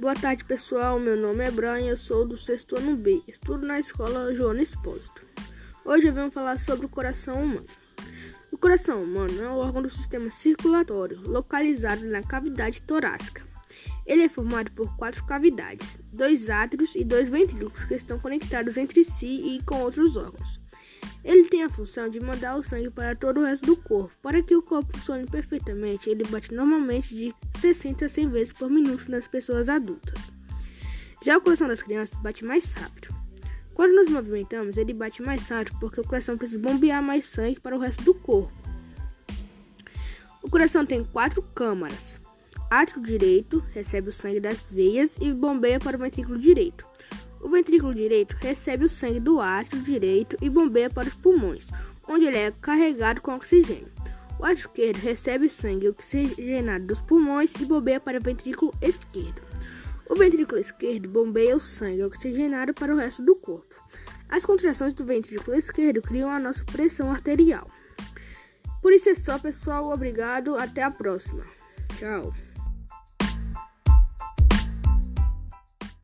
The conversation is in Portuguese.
Boa tarde, pessoal. Meu nome é Brian, eu sou do sexto ano B. Estudo na escola Joana Expósito. Hoje venho falar sobre o coração humano. O coração humano é um órgão do sistema circulatório, localizado na cavidade torácica. Ele é formado por quatro cavidades, dois átrios e dois ventrículos que estão conectados entre si e com outros órgãos. Ele tem a função de mandar o sangue para todo o resto do corpo. Para que o corpo funcione perfeitamente, ele bate normalmente de 60 a 100 vezes por minuto nas pessoas adultas. Já o coração das crianças bate mais rápido. Quando nos movimentamos, ele bate mais rápido porque o coração precisa bombear mais sangue para o resto do corpo. O coração tem quatro câmaras. Átrio direito recebe o sangue das veias e bombeia para o ventrículo direito. O ventrículo direito recebe o sangue do átrio direito e bombeia para os pulmões, onde ele é carregado com oxigênio. O átrio esquerdo recebe sangue oxigenado dos pulmões e bombeia para o ventrículo esquerdo. O ventrículo esquerdo bombeia o sangue oxigenado para o resto do corpo. As contrações do ventrículo esquerdo criam a nossa pressão arterial. Por isso é só, pessoal. Obrigado. Até a próxima. Tchau.